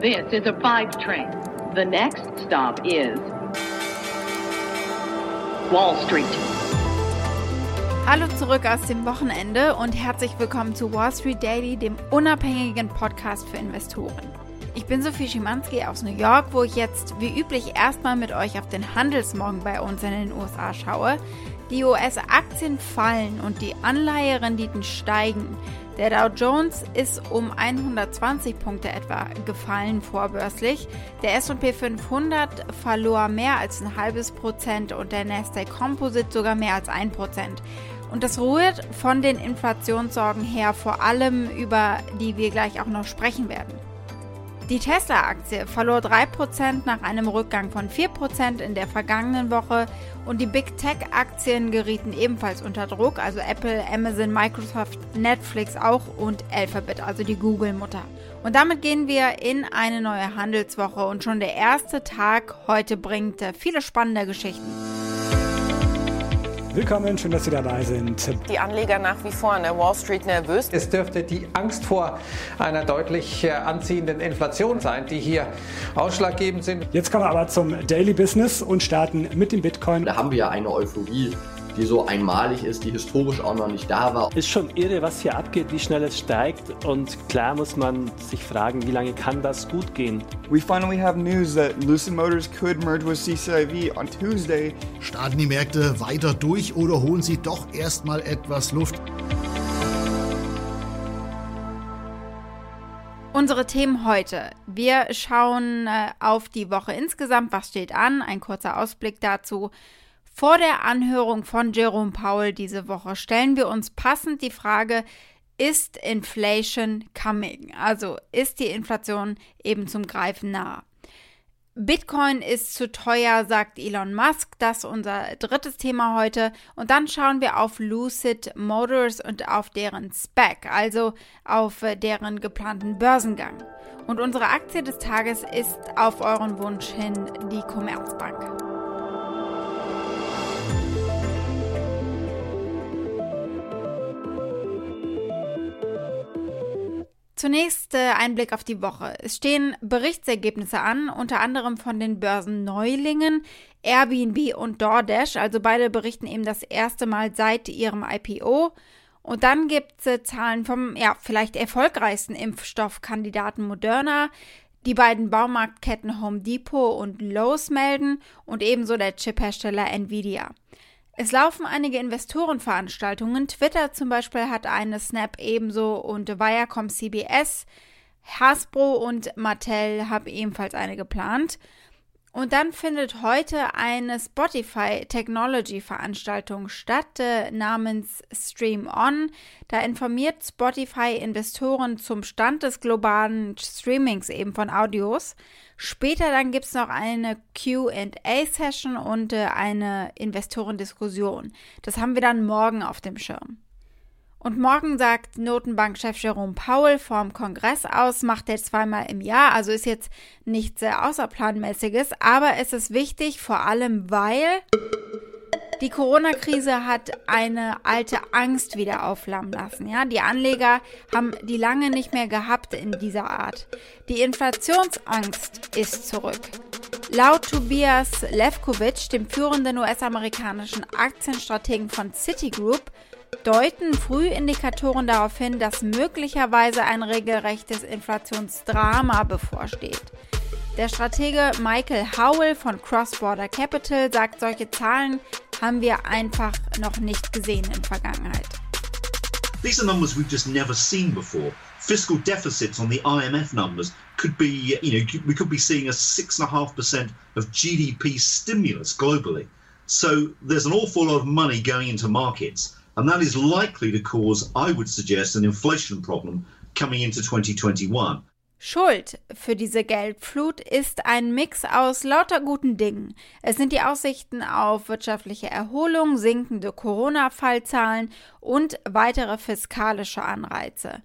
This is a five train. The next stop is Wall Street. Hallo zurück aus dem Wochenende und herzlich willkommen zu Wall Street Daily, dem unabhängigen Podcast für Investoren. Ich bin Sophie Schimanski aus New York, wo ich jetzt wie üblich erstmal mit euch auf den Handelsmorgen bei uns in den USA schaue. Die US-Aktien fallen und die Anleiherenditen steigen. Der Dow Jones ist um 120 Punkte etwa gefallen vorbörslich. Der S&P 500 verlor mehr als ein halbes Prozent und der Nasdaq Composite sogar mehr als ein Prozent. Und das rührt von den Inflationssorgen her, vor allem über die wir gleich auch noch sprechen werden. Die Tesla-Aktie verlor 3% nach einem Rückgang von 4% in der vergangenen Woche und die Big Tech-Aktien gerieten ebenfalls unter Druck, also Apple, Amazon, Microsoft, Netflix auch und Alphabet, also die Google-Mutter. Und damit gehen wir in eine neue Handelswoche und schon der erste Tag heute bringt viele spannende Geschichten. Willkommen, schön, dass Sie dabei sind. Die Anleger nach wie vor an der Wall Street nervös. Es dürfte die Angst vor einer deutlich äh, anziehenden Inflation sein, die hier ausschlaggebend sind. Jetzt kommen wir aber zum Daily Business und starten mit dem Bitcoin. Da haben wir ja eine Euphorie die so einmalig ist, die historisch auch noch nicht da war. Ist schon irre, was hier abgeht, wie schnell es steigt und klar muss man sich fragen, wie lange kann das gut gehen? We finally have news that Lucid Motors could merge with CCIV on Tuesday. Starten die Märkte weiter durch oder holen sie doch erstmal etwas Luft? Unsere Themen heute. Wir schauen äh, auf die Woche insgesamt. Was steht an? Ein kurzer Ausblick dazu. Vor der Anhörung von Jerome Powell diese Woche stellen wir uns passend die Frage, ist Inflation coming? Also ist die Inflation eben zum Greifen nah? Bitcoin ist zu teuer, sagt Elon Musk. Das ist unser drittes Thema heute. Und dann schauen wir auf Lucid Motors und auf deren Spec, also auf deren geplanten Börsengang. Und unsere Aktie des Tages ist auf euren Wunsch hin die Commerzbank. Zunächst äh, ein Blick auf die Woche. Es stehen Berichtsergebnisse an, unter anderem von den Börsenneulingen Airbnb und DoorDash. Also beide berichten eben das erste Mal seit ihrem IPO. Und dann gibt es äh, Zahlen vom ja, vielleicht erfolgreichsten Impfstoffkandidaten Moderna. Die beiden Baumarktketten Home Depot und Lowe's melden und ebenso der Chiphersteller Nvidia. Es laufen einige Investorenveranstaltungen. Twitter zum Beispiel hat eine Snap ebenso und Viacom CBS, Hasbro und Mattel haben ebenfalls eine geplant. Und dann findet heute eine Spotify Technology Veranstaltung statt äh, namens Stream On. Da informiert Spotify Investoren zum Stand des globalen Streamings eben von Audios. Später dann gibt es noch eine QA-Session und äh, eine Investorendiskussion. Das haben wir dann morgen auf dem Schirm. Und morgen sagt Notenbankchef Jerome Powell vorm Kongress aus, macht er zweimal im Jahr, also ist jetzt nichts sehr Außerplanmäßiges, aber es ist wichtig, vor allem weil die Corona-Krise hat eine alte Angst wieder aufflammen lassen. Ja, die Anleger haben die lange nicht mehr gehabt in dieser Art. Die Inflationsangst ist zurück. Laut Tobias Levkovich, dem führenden US-amerikanischen Aktienstrategen von Citigroup, deuten Frühindikatoren darauf hin, dass möglicherweise ein regelrechtes Inflationsdrama bevorsteht. Der Stratege Michael Howell von Cross-Border Capital sagt, solche Zahlen haben wir einfach noch nicht gesehen in Vergangenheit. These are numbers we've just never seen before. Fiscal deficits on the IMF numbers could be, you know, we could be seeing a 6.5% of GDP stimulus globally. So there's an awful lot of money going into markets. And that is likely to cause, I would suggest, an inflation problem coming into 2021. Schuld für diese Geldflut ist ein Mix aus lauter guten Dingen. Es sind die Aussichten auf wirtschaftliche Erholung, sinkende Corona-Fallzahlen und weitere fiskalische Anreize.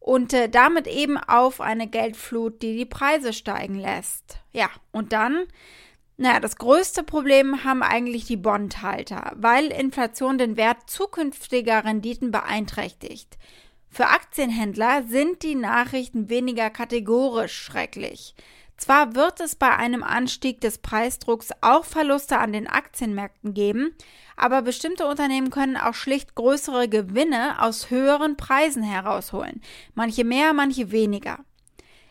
Und äh, damit eben auf eine Geldflut, die die Preise steigen lässt. Ja, und dann naja, das größte Problem haben eigentlich die Bondhalter, weil Inflation den Wert zukünftiger Renditen beeinträchtigt. Für Aktienhändler sind die Nachrichten weniger kategorisch schrecklich. Zwar wird es bei einem Anstieg des Preisdrucks auch Verluste an den Aktienmärkten geben, aber bestimmte Unternehmen können auch schlicht größere Gewinne aus höheren Preisen herausholen, manche mehr, manche weniger.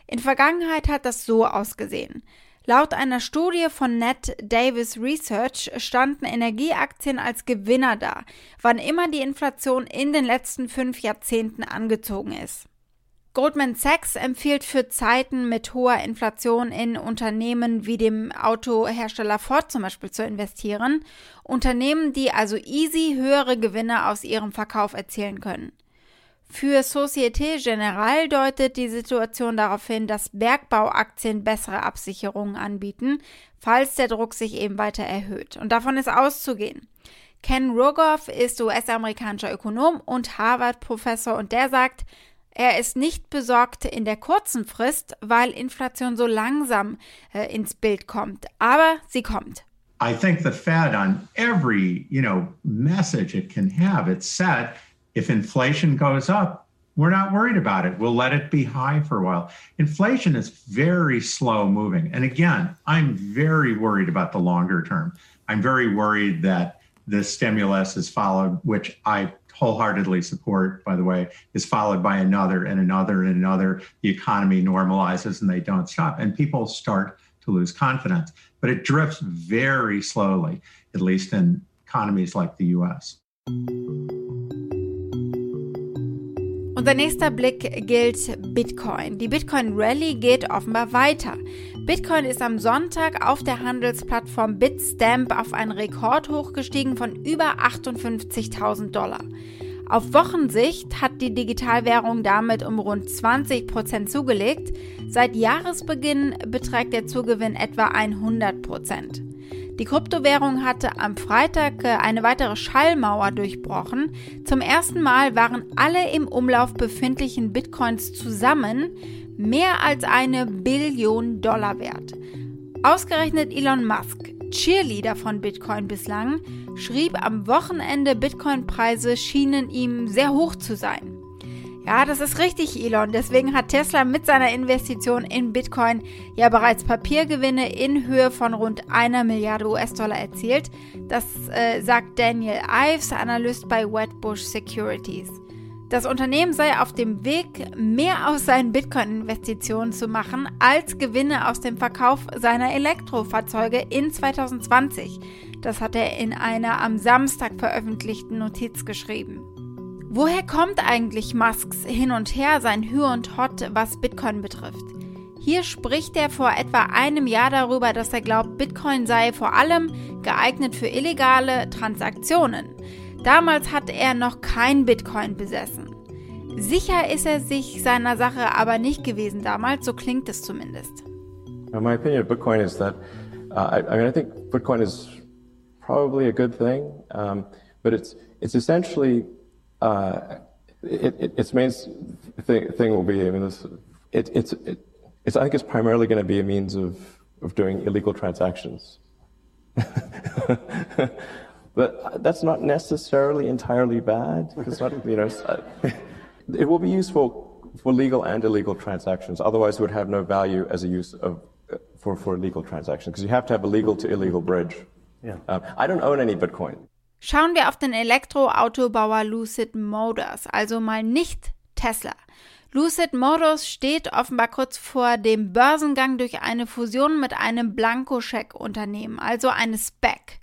In Vergangenheit hat das so ausgesehen. Laut einer Studie von Ned Davis Research standen Energieaktien als Gewinner da, wann immer die Inflation in den letzten fünf Jahrzehnten angezogen ist. Goldman Sachs empfiehlt für Zeiten mit hoher Inflation in Unternehmen wie dem Autohersteller Ford zum Beispiel zu investieren, Unternehmen, die also easy höhere Gewinne aus ihrem Verkauf erzielen können. Für Societe Generale deutet die Situation darauf hin, dass Bergbauaktien bessere Absicherungen anbieten, falls der Druck sich eben weiter erhöht. Und davon ist auszugehen. Ken Rogoff ist US-amerikanischer Ökonom und Harvard-Professor und der sagt, er ist nicht besorgt in der kurzen Frist, weil Inflation so langsam äh, ins Bild kommt. Aber sie kommt. I think the Fed on every, you know, message it can have, it said if inflation goes up, we're not worried about it. We'll let it be high for a while. Inflation is very slow moving. And again, I'm very worried about the longer term. I'm very worried that the stimulus is followed, which I wholeheartedly support, by the way, is followed by another and another and another. The economy normalizes and they don't stop. And people start to lose confidence. But it drifts very slowly, at least in economies like the US. Unser nächster Blick gilt Bitcoin. Die Bitcoin Rally geht offenbar weiter. Bitcoin ist am Sonntag auf der Handelsplattform Bitstamp auf einen Rekord hochgestiegen von über 58.000 Dollar. Auf Wochensicht hat die Digitalwährung damit um rund 20 Prozent zugelegt. Seit Jahresbeginn beträgt der Zugewinn etwa 100 Prozent. Die Kryptowährung hatte am Freitag äh, eine weitere Schallmauer durchbrochen. Zum ersten Mal waren alle im Umlauf befindlichen Bitcoins zusammen mehr als eine Billion Dollar wert. Ausgerechnet Elon Musk, Cheerleader von Bitcoin bislang, schrieb am Wochenende, Bitcoin-Preise schienen ihm sehr hoch zu sein. Ja, das ist richtig, Elon. Deswegen hat Tesla mit seiner Investition in Bitcoin ja bereits Papiergewinne in Höhe von rund einer Milliarde US-Dollar erzielt. Das äh, sagt Daniel Ives, Analyst bei Wedbush Securities. Das Unternehmen sei auf dem Weg, mehr aus seinen Bitcoin-Investitionen zu machen, als Gewinne aus dem Verkauf seiner Elektrofahrzeuge in 2020. Das hat er in einer am Samstag veröffentlichten Notiz geschrieben. Woher kommt eigentlich Musks Hin und Her, sein Hü und Hot, was Bitcoin betrifft? Hier spricht er vor etwa einem Jahr darüber, dass er glaubt, Bitcoin sei vor allem geeignet für illegale Transaktionen. Damals hat er noch kein Bitcoin besessen. Sicher ist er sich seiner Sache aber nicht gewesen damals, so klingt es zumindest. My opinion of Bitcoin is that uh, I, I mean I think Bitcoin is probably a good thing, um, but it's it's essentially uh, it, it, its main thing, thing will be, I mean, this, it, it's, it, it's, I think it's primarily going to be a means of, of doing illegal transactions. but that's not necessarily entirely bad. Not, you know, it will be useful for legal and illegal transactions. Otherwise, it would have no value as a use of for, for legal transactions because you have to have a legal to illegal bridge. Yeah. Um, I don't own any Bitcoin. Schauen wir auf den Elektroautobauer Lucid Motors, also mal nicht Tesla. Lucid Motors steht offenbar kurz vor dem Börsengang durch eine Fusion mit einem Blankoscheck-Unternehmen, also eine SPEC.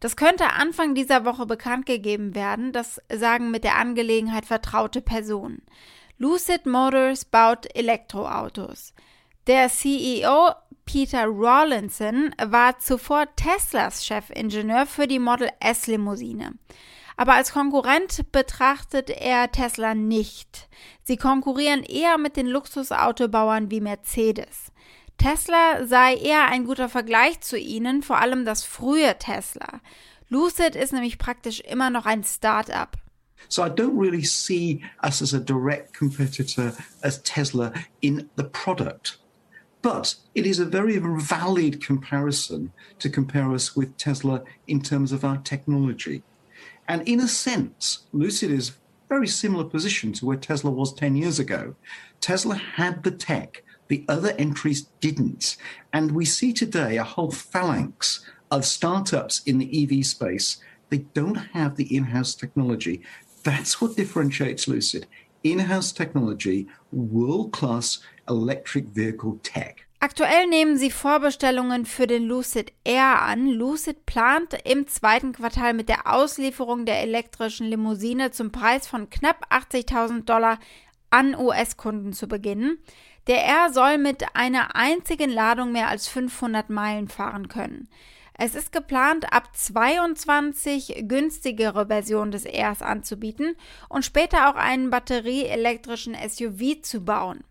Das könnte Anfang dieser Woche bekannt gegeben werden, das sagen mit der Angelegenheit vertraute Personen. Lucid Motors baut Elektroautos. Der CEO Peter Rawlinson war zuvor Teslas Chefingenieur für die Model S Limousine. Aber als Konkurrent betrachtet er Tesla nicht. Sie konkurrieren eher mit den Luxusautobauern wie Mercedes. Tesla sei eher ein guter Vergleich zu ihnen, vor allem das frühe Tesla. Lucid ist nämlich praktisch immer noch ein Start-up. So I don't really see us as a direct competitor as Tesla in the product. But it is a very valid comparison to compare us with Tesla in terms of our technology. And in a sense, Lucid is a very similar position to where Tesla was 10 years ago. Tesla had the tech, the other entries didn't. And we see today a whole phalanx of startups in the EV space. They don't have the in house technology. That's what differentiates Lucid in house technology, world class electric vehicle tech. Aktuell nehmen sie Vorbestellungen für den Lucid Air an. Lucid plant im zweiten Quartal mit der Auslieferung der elektrischen Limousine zum Preis von knapp 80.000 Dollar an US-Kunden zu beginnen. Der Air soll mit einer einzigen Ladung mehr als 500 Meilen fahren können. Es ist geplant, ab 22 günstigere Versionen des Airs anzubieten und später auch einen batterieelektrischen SUV zu bauen.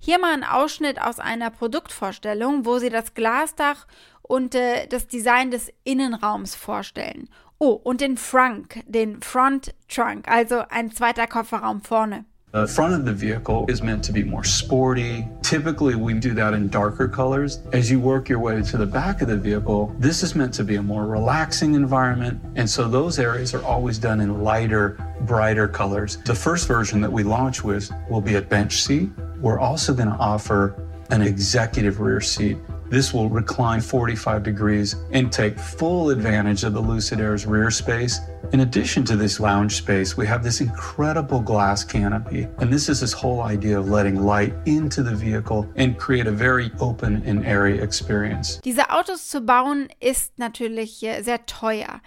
Hier mal ein Ausschnitt aus einer Produktvorstellung, wo sie das Glasdach und äh, das Design des Innenraums vorstellen. Oh, und den Frunk, den Front Trunk, also ein zweiter Kofferraum vorne. The front of the vehicle is meant to be more sporty. Typically, we do that in darker colors. As you work your way to the back of the vehicle, this is meant to be a more relaxing environment. And so those areas are always done in lighter, brighter colors. The first version that we launch with will be a bench seat. We're also going to offer an executive rear seat. This will recline 45 degrees and take full advantage of the Lucid Air's rear space. In addition to this lounge space, we have this incredible glass canopy. And this is this whole idea of letting light into the vehicle and create a very open and airy experience. Diese Autos zu bauen ist natürlich äh, sehr teuer.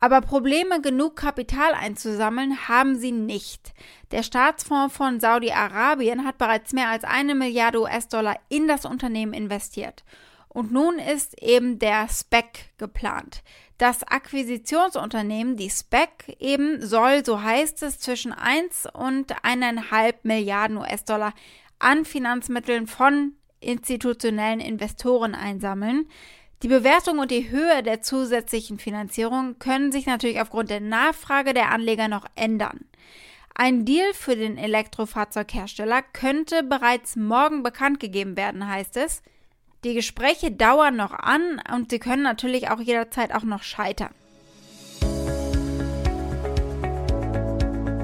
Aber Probleme, genug Kapital einzusammeln, haben sie nicht. Der Staatsfonds von Saudi-Arabien hat bereits mehr als eine Milliarde US-Dollar in das Unternehmen investiert. Und nun ist eben der SPEC geplant. Das Akquisitionsunternehmen, die SPEC, eben soll, so heißt es, zwischen 1 und 1,5 Milliarden US-Dollar an Finanzmitteln von institutionellen Investoren einsammeln. Die Bewertung und die Höhe der zusätzlichen Finanzierung können sich natürlich aufgrund der Nachfrage der Anleger noch ändern. Ein Deal für den Elektrofahrzeughersteller könnte bereits morgen bekannt gegeben werden, heißt es. Die Gespräche dauern noch an und sie können natürlich auch jederzeit auch noch scheitern.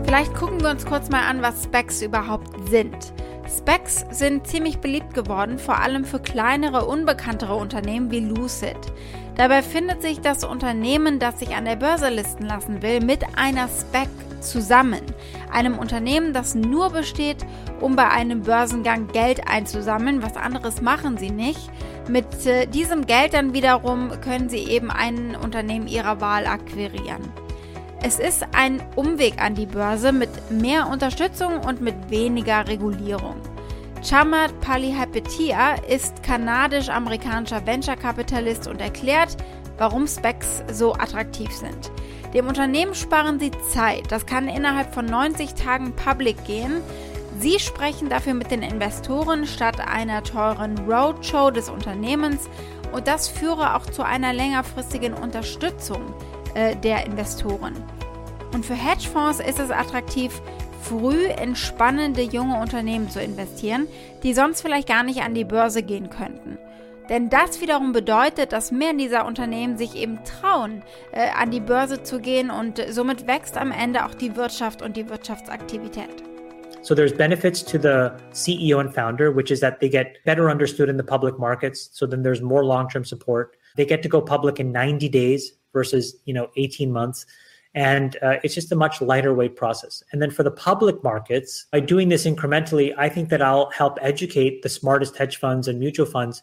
Vielleicht gucken wir uns kurz mal an, was Specs überhaupt sind. Specs sind ziemlich beliebt geworden, vor allem für kleinere, unbekanntere Unternehmen wie Lucid. Dabei findet sich das Unternehmen, das sich an der Börse listen lassen will, mit einer Spec zusammen. Einem Unternehmen, das nur besteht, um bei einem Börsengang Geld einzusammeln. Was anderes machen sie nicht. Mit äh, diesem Geld dann wiederum können sie eben ein Unternehmen ihrer Wahl akquirieren. Es ist ein Umweg an die Börse mit mehr Unterstützung und mit weniger Regulierung. Chamat Palihapitiya ist kanadisch-amerikanischer Venture-Kapitalist und erklärt, warum Specs so attraktiv sind. Dem Unternehmen sparen sie Zeit. Das kann innerhalb von 90 Tagen public gehen. Sie sprechen dafür mit den Investoren statt einer teuren Roadshow des Unternehmens und das führe auch zu einer längerfristigen Unterstützung äh, der Investoren. Und für Hedgefonds ist es attraktiv, früh in spannende junge Unternehmen zu investieren, die sonst vielleicht gar nicht an die Börse gehen könnten. Denn das wiederum bedeutet, dass mehr dieser Unternehmen sich eben trauen, äh, an die Börse zu gehen und somit wächst am Ende auch die Wirtschaft und die Wirtschaftsaktivität. So there's benefits to the CEO and founder, which is that they get better understood in the public markets. So then there's more long-term support. They get to go public in 90 days versus, you know, 18 months. And uh, it's just a much lighter weight process. And then for the public markets, by doing this incrementally, I think that I'll help educate the smartest hedge funds and mutual funds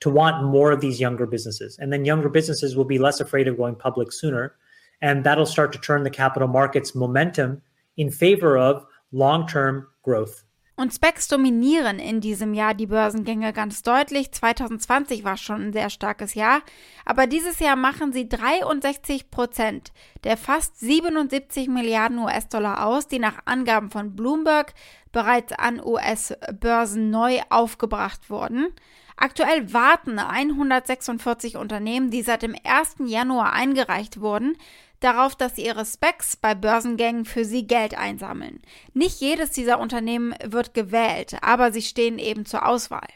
to want more of these younger businesses. And then younger businesses will be less afraid of going public sooner. And that'll start to turn the capital markets momentum in favor of long term growth. Und Specs dominieren in diesem Jahr die Börsengänge ganz deutlich. 2020 war schon ein sehr starkes Jahr, aber dieses Jahr machen sie 63 Prozent der fast 77 Milliarden US-Dollar aus, die nach Angaben von Bloomberg bereits an US-Börsen neu aufgebracht wurden. Aktuell warten 146 Unternehmen, die seit dem 1. Januar eingereicht wurden, darauf, dass ihre Specs bei Börsengängen für sie Geld einsammeln. Nicht jedes dieser Unternehmen wird gewählt, aber sie stehen eben zur Auswahl.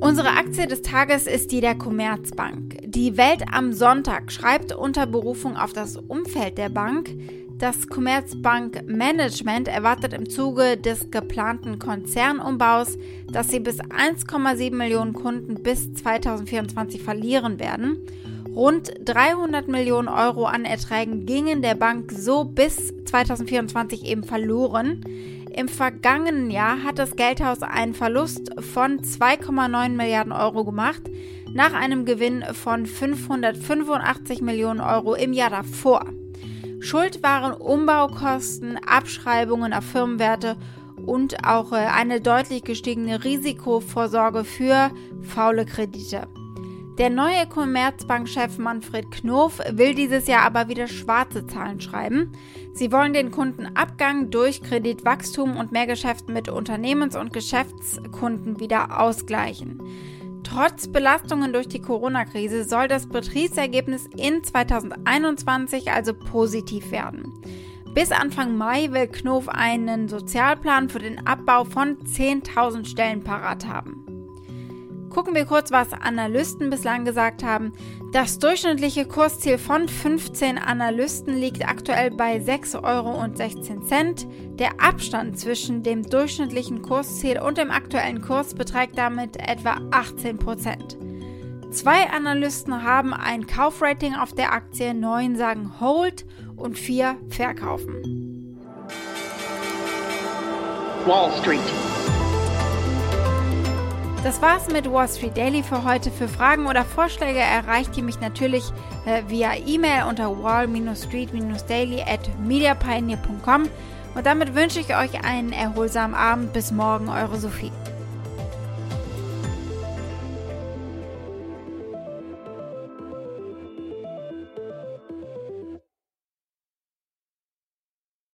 Unsere Aktie des Tages ist die der Commerzbank. Die Welt am Sonntag schreibt unter Berufung auf das Umfeld der Bank, das Commerzbank Management erwartet im Zuge des geplanten Konzernumbaus, dass sie bis 1,7 Millionen Kunden bis 2024 verlieren werden. Rund 300 Millionen Euro an Erträgen gingen der Bank so bis 2024 eben verloren. Im vergangenen Jahr hat das Geldhaus einen Verlust von 2,9 Milliarden Euro gemacht, nach einem Gewinn von 585 Millionen Euro im Jahr davor. Schuld waren Umbaukosten, Abschreibungen auf Firmenwerte und auch äh, eine deutlich gestiegene Risikovorsorge für faule Kredite. Der neue Commerzbank-Chef Manfred Knof will dieses Jahr aber wieder schwarze Zahlen schreiben. Sie wollen den Kundenabgang durch Kreditwachstum und mehr Geschäft mit Unternehmens- und Geschäftskunden wieder ausgleichen. Trotz Belastungen durch die Corona-Krise soll das Betriebsergebnis in 2021 also positiv werden. Bis Anfang Mai will Knof einen Sozialplan für den Abbau von 10.000 Stellen parat haben. Gucken wir kurz, was Analysten bislang gesagt haben. Das durchschnittliche Kursziel von 15 Analysten liegt aktuell bei 6,16 Euro. Der Abstand zwischen dem durchschnittlichen Kursziel und dem aktuellen Kurs beträgt damit etwa 18 Prozent. Zwei Analysten haben ein Kaufrating auf der Aktie, neun sagen Hold und vier verkaufen. Wall Street. Das war's mit Wall Street Daily für heute. Für Fragen oder Vorschläge erreicht ihr mich natürlich äh, via E-Mail unter wall-street-daily at mediapioneer.com. Und damit wünsche ich euch einen erholsamen Abend. Bis morgen, eure Sophie.